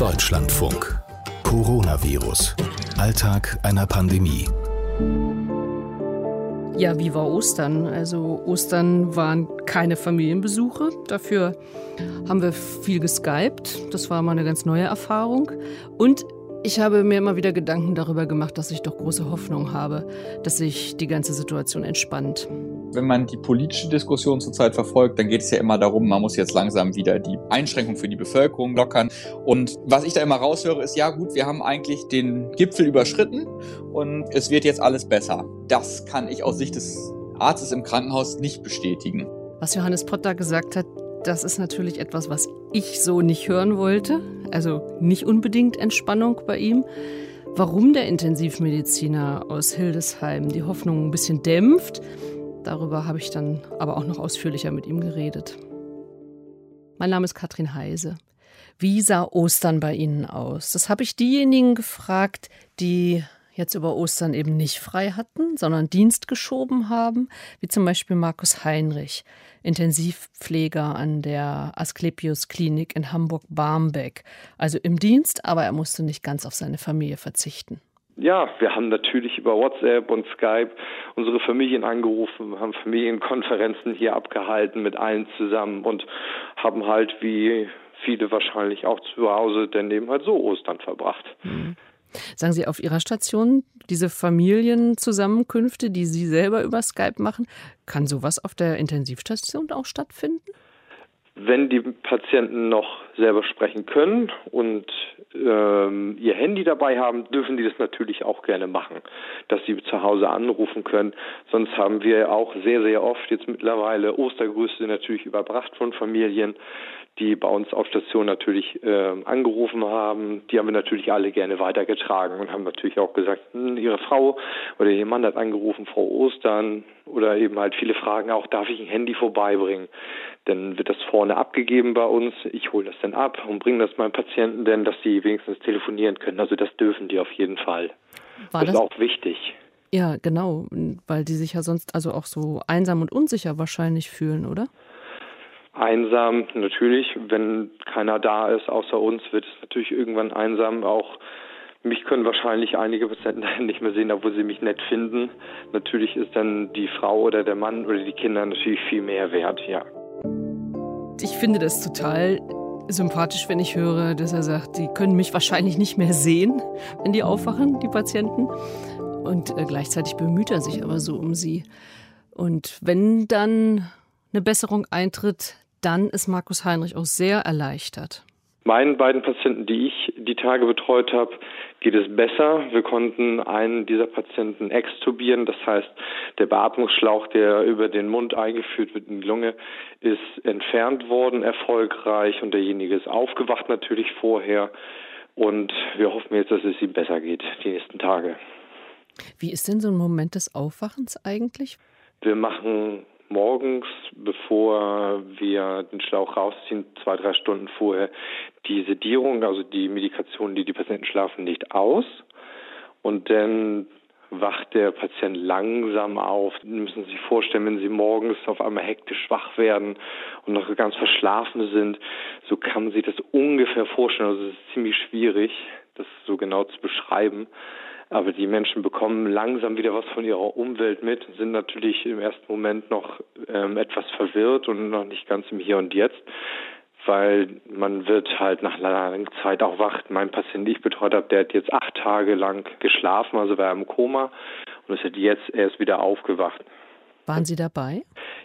Deutschlandfunk. Coronavirus. Alltag einer Pandemie. Ja, wie war Ostern? Also Ostern waren keine Familienbesuche. Dafür haben wir viel geskypt. Das war mal eine ganz neue Erfahrung. Und ich habe mir immer wieder Gedanken darüber gemacht, dass ich doch große Hoffnung habe, dass sich die ganze Situation entspannt. Wenn man die politische Diskussion zurzeit verfolgt, dann geht es ja immer darum, man muss jetzt langsam wieder die Einschränkung für die Bevölkerung lockern. Und was ich da immer raushöre, ist, ja gut, wir haben eigentlich den Gipfel überschritten und es wird jetzt alles besser. Das kann ich aus Sicht des Arztes im Krankenhaus nicht bestätigen. Was Johannes Potter gesagt hat, das ist natürlich etwas, was ich so nicht hören wollte. Also nicht unbedingt Entspannung bei ihm. Warum der Intensivmediziner aus Hildesheim die Hoffnung ein bisschen dämpft, darüber habe ich dann aber auch noch ausführlicher mit ihm geredet. Mein Name ist Katrin Heise. Wie sah Ostern bei Ihnen aus? Das habe ich diejenigen gefragt, die jetzt über Ostern eben nicht frei hatten, sondern Dienst geschoben haben, wie zum Beispiel Markus Heinrich, Intensivpfleger an der Asklepios Klinik in Hamburg-Barmbek. Also im Dienst, aber er musste nicht ganz auf seine Familie verzichten. Ja, wir haben natürlich über WhatsApp und Skype unsere Familien angerufen, haben Familienkonferenzen hier abgehalten mit allen zusammen und haben halt wie viele wahrscheinlich auch zu Hause dann eben halt so Ostern verbracht. Mhm. Sagen Sie, auf Ihrer Station, diese Familienzusammenkünfte, die Sie selber über Skype machen, kann sowas auf der Intensivstation auch stattfinden? Wenn die Patienten noch selber sprechen können und ähm, ihr Handy dabei haben, dürfen die das natürlich auch gerne machen, dass sie zu Hause anrufen können. Sonst haben wir auch sehr, sehr oft jetzt mittlerweile Ostergrüße natürlich überbracht von Familien die bei uns auf Station natürlich äh, angerufen haben. Die haben wir natürlich alle gerne weitergetragen und haben natürlich auch gesagt, hm, Ihre Frau oder Ihr Mann hat angerufen, Frau Ostern oder eben halt viele Fragen auch, darf ich ein Handy vorbeibringen? Dann wird das vorne abgegeben bei uns. Ich hole das dann ab und bringe das meinen Patienten denn, dass sie wenigstens telefonieren können. Also das dürfen die auf jeden Fall. War das, das ist auch wichtig. Ja, genau, weil die sich ja sonst also auch so einsam und unsicher wahrscheinlich fühlen, oder? einsam. Natürlich, wenn keiner da ist außer uns, wird es natürlich irgendwann einsam. Auch mich können wahrscheinlich einige Patienten nicht mehr sehen, obwohl sie mich nett finden. Natürlich ist dann die Frau oder der Mann oder die Kinder natürlich viel mehr wert, ja. Ich finde das total sympathisch, wenn ich höre, dass er sagt, die können mich wahrscheinlich nicht mehr sehen, wenn die aufwachen, die Patienten. Und äh, gleichzeitig bemüht er sich aber so um sie. Und wenn dann eine Besserung eintritt, dann ist Markus Heinrich auch sehr erleichtert. Meinen beiden Patienten, die ich die Tage betreut habe, geht es besser. Wir konnten einen dieser Patienten extubieren. Das heißt, der Beatmungsschlauch, der über den Mund eingeführt wird in die Lunge, ist entfernt worden, erfolgreich. Und derjenige ist aufgewacht natürlich vorher. Und wir hoffen jetzt, dass es ihm besser geht die nächsten Tage. Wie ist denn so ein Moment des Aufwachens eigentlich? Wir machen morgens, bevor wir den Schlauch rausziehen, zwei, drei Stunden vorher, die Sedierung, also die Medikation, die die Patienten schlafen, nicht aus. Und dann wacht der Patient langsam auf. Sie müssen sich vorstellen, wenn Sie morgens auf einmal hektisch wach werden und noch ganz verschlafen sind, so kann man sich das ungefähr vorstellen. Also es ist ziemlich schwierig, das so genau zu beschreiben. Aber die Menschen bekommen langsam wieder was von ihrer Umwelt mit, sind natürlich im ersten Moment noch ähm, etwas verwirrt und noch nicht ganz im Hier und Jetzt, weil man wird halt nach langer Zeit auch wach. Mein Patient, den ich betreut habe, der hat jetzt acht Tage lang geschlafen, also war im Koma und ist jetzt erst wieder aufgewacht. Waren Sie dabei?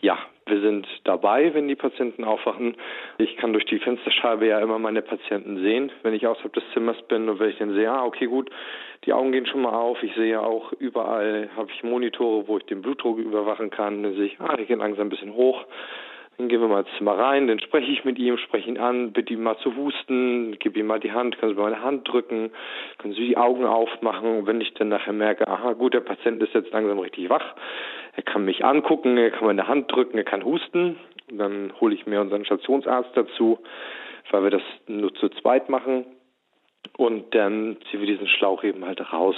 Ja, wir sind dabei, wenn die Patienten aufwachen. Ich kann durch die Fensterscheibe ja immer meine Patienten sehen, wenn ich außerhalb des Zimmers bin und wenn ich dann sehe, ah, okay, gut, die Augen gehen schon mal auf. Ich sehe auch überall, habe ich Monitore, wo ich den Blutdruck überwachen kann. Dann sehe ich, ah, die gehen langsam ein bisschen hoch. Dann gehen wir mal ins Zimmer rein, dann spreche ich mit ihm, spreche ihn an, bitte ihm mal zu husten, gebe ihm mal die Hand, können Sie meine Hand drücken, können Sie die Augen aufmachen. Und wenn ich dann nachher merke, aha, gut, der Patient ist jetzt langsam richtig wach, er kann mich angucken, er kann meine Hand drücken, er kann husten. Und dann hole ich mir unseren Stationsarzt dazu, weil wir das nur zu zweit machen. Und dann ziehen wir diesen Schlauch eben halt raus.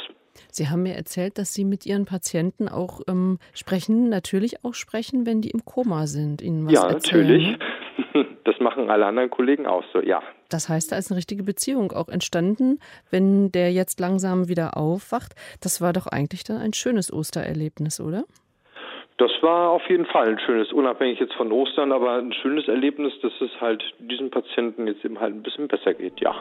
Sie haben mir erzählt, dass Sie mit Ihren Patienten auch ähm, sprechen, natürlich auch sprechen, wenn die im Koma sind. Ihnen was ja, erzählen, natürlich. Das machen alle anderen Kollegen auch so, ja. Das heißt, da ist eine richtige Beziehung auch entstanden, wenn der jetzt langsam wieder aufwacht. Das war doch eigentlich dann ein schönes Ostererlebnis, oder? Das war auf jeden Fall ein schönes, unabhängig jetzt von Ostern, aber ein schönes Erlebnis, dass es halt diesen Patienten jetzt eben halt ein bisschen besser geht, ja.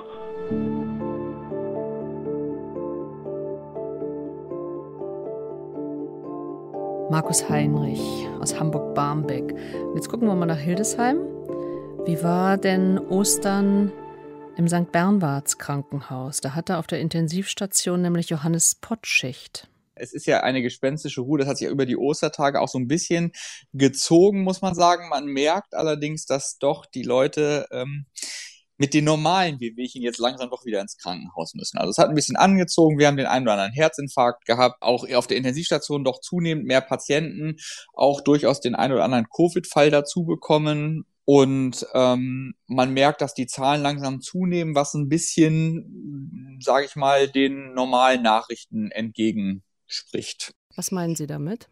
Markus Heinrich aus Hamburg-Barmbek. Jetzt gucken wir mal nach Hildesheim. Wie war denn Ostern im St. Bernwarts Krankenhaus? Da hatte auf der Intensivstation nämlich Johannes Pottschicht. Es ist ja eine gespenstische Ruhe, das hat sich ja über die Ostertage auch so ein bisschen gezogen, muss man sagen. Man merkt allerdings, dass doch die Leute ähm, mit den normalen Wehwehchen jetzt langsam doch wieder ins Krankenhaus müssen. Also es hat ein bisschen angezogen. Wir haben den einen oder anderen Herzinfarkt gehabt. Auch auf der Intensivstation doch zunehmend mehr Patienten. Auch durchaus den einen oder anderen Covid-Fall dazu bekommen. Und ähm, man merkt, dass die Zahlen langsam zunehmen, was ein bisschen, sage ich mal, den normalen Nachrichten entgegenspricht. Was meinen Sie damit?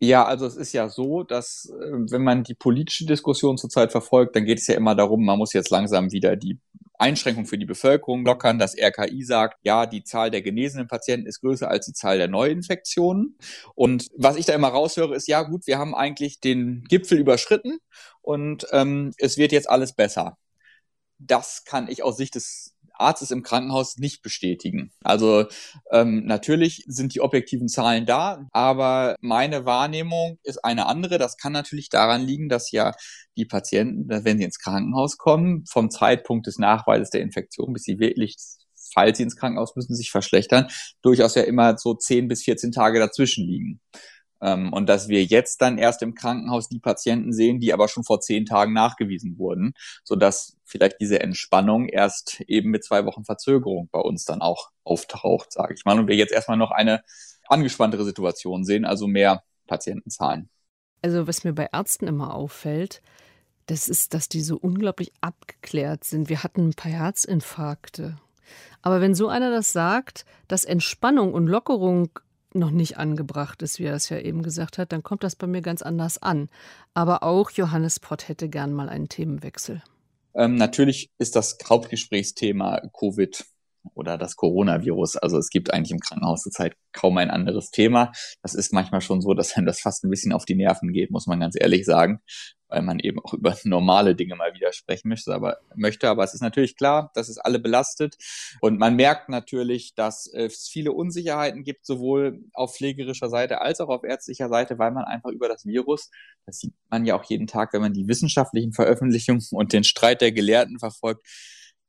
Ja, also es ist ja so, dass äh, wenn man die politische Diskussion zurzeit verfolgt, dann geht es ja immer darum, man muss jetzt langsam wieder die Einschränkung für die Bevölkerung lockern. Das RKI sagt, ja, die Zahl der genesenen Patienten ist größer als die Zahl der Neuinfektionen. Und was ich da immer raushöre, ist, ja gut, wir haben eigentlich den Gipfel überschritten und ähm, es wird jetzt alles besser. Das kann ich aus Sicht des Arztes im Krankenhaus nicht bestätigen. Also ähm, natürlich sind die objektiven Zahlen da, aber meine Wahrnehmung ist eine andere. Das kann natürlich daran liegen, dass ja die Patienten, wenn sie ins Krankenhaus kommen, vom Zeitpunkt des Nachweises der Infektion, bis sie wirklich falls sie ins Krankenhaus müssen, sich verschlechtern, durchaus ja immer so 10 bis 14 Tage dazwischen liegen. Ähm, und dass wir jetzt dann erst im Krankenhaus die Patienten sehen, die aber schon vor zehn Tagen nachgewiesen wurden, sodass vielleicht diese Entspannung erst eben mit zwei Wochen Verzögerung bei uns dann auch auftaucht, sage ich mal. Und wir jetzt erstmal noch eine angespanntere Situation sehen, also mehr Patientenzahlen. Also was mir bei Ärzten immer auffällt, das ist, dass die so unglaublich abgeklärt sind. Wir hatten ein paar Herzinfarkte. Aber wenn so einer das sagt, dass Entspannung und Lockerung noch nicht angebracht ist, wie er es ja eben gesagt hat, dann kommt das bei mir ganz anders an. Aber auch Johannes Pott hätte gern mal einen Themenwechsel. Ähm, natürlich ist das Hauptgesprächsthema Covid oder das Coronavirus. Also es gibt eigentlich im Krankenhaus zurzeit kaum ein anderes Thema. Das ist manchmal schon so, dass einem das fast ein bisschen auf die Nerven geht, muss man ganz ehrlich sagen weil man eben auch über normale Dinge mal wieder sprechen möchte. Aber, möchte. aber es ist natürlich klar, dass es alle belastet. Und man merkt natürlich, dass es viele Unsicherheiten gibt, sowohl auf pflegerischer Seite als auch auf ärztlicher Seite, weil man einfach über das Virus, das sieht man ja auch jeden Tag, wenn man die wissenschaftlichen Veröffentlichungen und den Streit der Gelehrten verfolgt,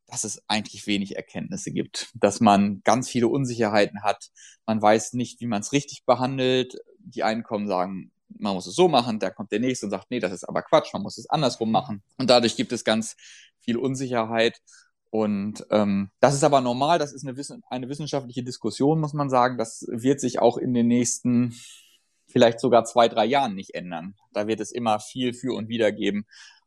dass es eigentlich wenig Erkenntnisse gibt, dass man ganz viele Unsicherheiten hat. Man weiß nicht, wie man es richtig behandelt. Die einen kommen sagen, man muss es so machen, da kommt der nächste und sagt, nee, das ist aber Quatsch, man muss es andersrum machen. Und dadurch gibt es ganz viel Unsicherheit. Und ähm, das ist aber normal, das ist eine, Wissen eine wissenschaftliche Diskussion, muss man sagen. Das wird sich auch in den nächsten vielleicht sogar zwei, drei Jahren nicht ändern. Da wird es immer viel für und wieder geben.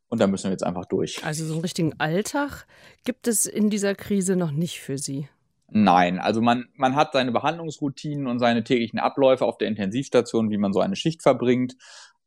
Und da müssen wir jetzt einfach durch. Also so einen richtigen Alltag gibt es in dieser Krise noch nicht für Sie. Nein, also man, man hat seine Behandlungsroutinen und seine täglichen Abläufe auf der Intensivstation, wie man so eine Schicht verbringt,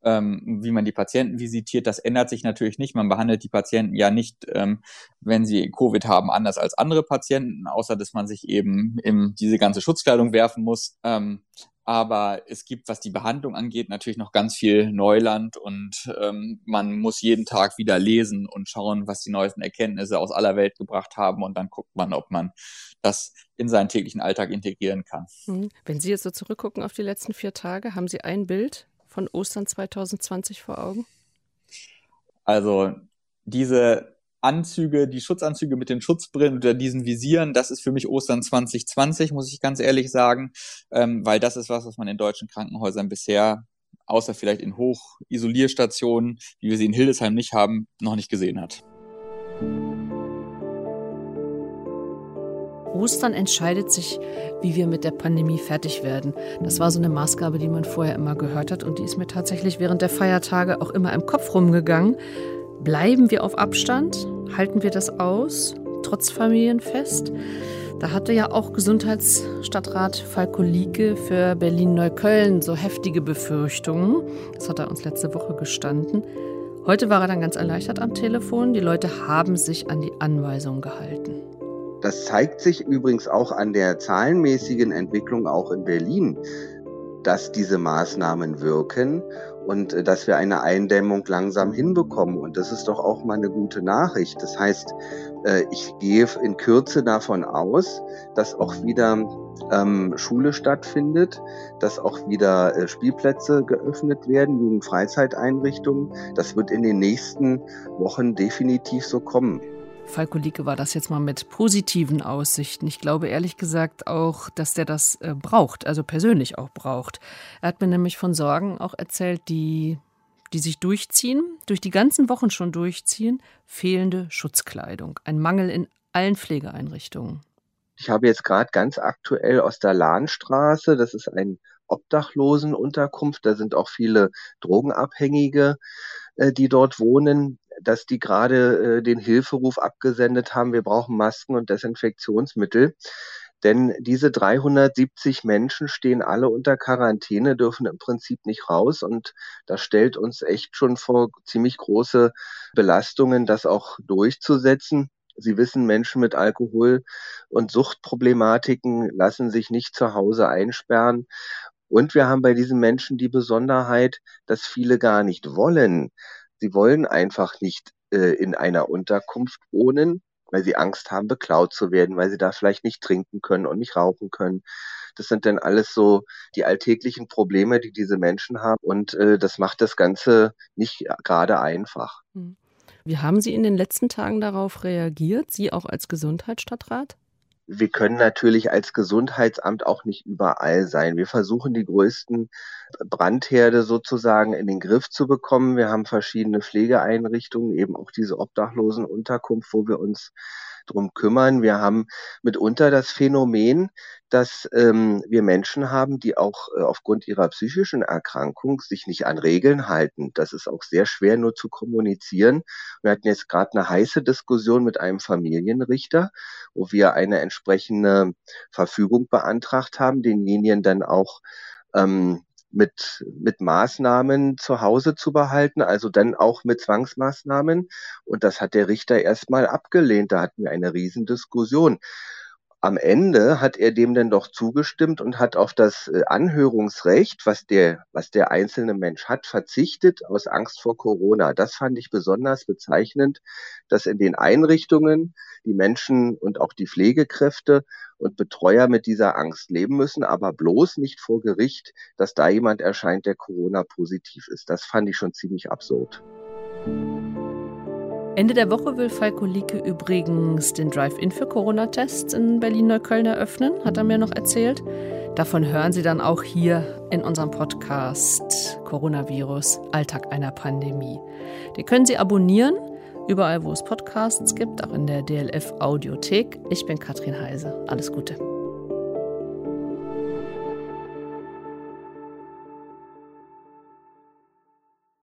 ähm, wie man die Patienten visitiert. Das ändert sich natürlich nicht. Man behandelt die Patienten ja nicht, ähm, wenn sie Covid haben, anders als andere Patienten, außer dass man sich eben in diese ganze Schutzkleidung werfen muss. Ähm, aber es gibt, was die Behandlung angeht, natürlich noch ganz viel Neuland und ähm, man muss jeden Tag wieder lesen und schauen, was die neuesten Erkenntnisse aus aller Welt gebracht haben und dann guckt man, ob man das in seinen täglichen Alltag integrieren kann. Hm. Wenn Sie jetzt so zurückgucken auf die letzten vier Tage, haben Sie ein Bild von Ostern 2020 vor Augen? Also diese Anzüge, die Schutzanzüge mit den Schutzbrillen oder diesen Visieren, das ist für mich Ostern 2020, muss ich ganz ehrlich sagen, ähm, weil das ist was, was man in deutschen Krankenhäusern bisher, außer vielleicht in Hochisolierstationen, wie wir sie in Hildesheim nicht haben, noch nicht gesehen hat. Ostern entscheidet sich, wie wir mit der Pandemie fertig werden. Das war so eine Maßgabe, die man vorher immer gehört hat und die ist mir tatsächlich während der Feiertage auch immer im Kopf rumgegangen. Bleiben wir auf Abstand? Halten wir das aus, trotz Familienfest? Da hatte ja auch Gesundheitsstadtrat Falko Lieke für Berlin-Neukölln so heftige Befürchtungen. Das hat er uns letzte Woche gestanden. Heute war er dann ganz erleichtert am Telefon. Die Leute haben sich an die Anweisungen gehalten. Das zeigt sich übrigens auch an der zahlenmäßigen Entwicklung auch in Berlin, dass diese Maßnahmen wirken und äh, dass wir eine Eindämmung langsam hinbekommen. Und das ist doch auch mal eine gute Nachricht. Das heißt, äh, ich gehe in Kürze davon aus, dass auch wieder ähm, Schule stattfindet, dass auch wieder äh, Spielplätze geöffnet werden, Jugendfreizeiteinrichtungen. Das wird in den nächsten Wochen definitiv so kommen. Falko Lieke war das jetzt mal mit positiven Aussichten. Ich glaube ehrlich gesagt auch, dass der das äh, braucht, also persönlich auch braucht. Er hat mir nämlich von Sorgen auch erzählt, die, die sich durchziehen, durch die ganzen Wochen schon durchziehen. Fehlende Schutzkleidung, ein Mangel in allen Pflegeeinrichtungen. Ich habe jetzt gerade ganz aktuell aus der Lahnstraße, das ist ein Obdachlosenunterkunft, da sind auch viele Drogenabhängige, äh, die dort wohnen dass die gerade äh, den Hilferuf abgesendet haben, wir brauchen Masken und Desinfektionsmittel. Denn diese 370 Menschen stehen alle unter Quarantäne, dürfen im Prinzip nicht raus. Und das stellt uns echt schon vor ziemlich große Belastungen, das auch durchzusetzen. Sie wissen, Menschen mit Alkohol- und Suchtproblematiken lassen sich nicht zu Hause einsperren. Und wir haben bei diesen Menschen die Besonderheit, dass viele gar nicht wollen, Sie wollen einfach nicht äh, in einer Unterkunft wohnen, weil sie Angst haben, beklaut zu werden, weil sie da vielleicht nicht trinken können und nicht rauchen können. Das sind dann alles so die alltäglichen Probleme, die diese Menschen haben. Und äh, das macht das Ganze nicht gerade einfach. Hm. Wie haben Sie in den letzten Tagen darauf reagiert, Sie auch als Gesundheitsstadtrat? Wir können natürlich als Gesundheitsamt auch nicht überall sein. Wir versuchen die größten Brandherde sozusagen in den Griff zu bekommen. Wir haben verschiedene Pflegeeinrichtungen, eben auch diese Obdachlosenunterkunft, wo wir uns drum kümmern. Wir haben mitunter das Phänomen, dass ähm, wir Menschen haben, die auch äh, aufgrund ihrer psychischen Erkrankung sich nicht an Regeln halten. Das ist auch sehr schwer nur zu kommunizieren. Wir hatten jetzt gerade eine heiße Diskussion mit einem Familienrichter, wo wir eine entsprechende Verfügung beantragt haben, denjenigen dann auch ähm, mit, mit Maßnahmen zu Hause zu behalten, also dann auch mit Zwangsmaßnahmen. Und das hat der Richter erstmal abgelehnt. Da hatten wir eine Riesendiskussion. Am Ende hat er dem dann doch zugestimmt und hat auf das äh, Anhörungsrecht, was der, was der einzelne Mensch hat, verzichtet aus Angst vor Corona. Das fand ich besonders bezeichnend, dass in den Einrichtungen die Menschen und auch die Pflegekräfte und Betreuer mit dieser Angst leben müssen, aber bloß nicht vor Gericht, dass da jemand erscheint, der Corona positiv ist. Das fand ich schon ziemlich absurd. Ende der Woche will Falko Lieke übrigens den Drive-In für Corona-Tests in Berlin-Neukölln eröffnen, hat er mir noch erzählt. Davon hören Sie dann auch hier in unserem Podcast Coronavirus, Alltag einer Pandemie. Den können Sie abonnieren, überall wo es Podcasts gibt, auch in der DLF Audiothek. Ich bin Katrin Heise. Alles Gute.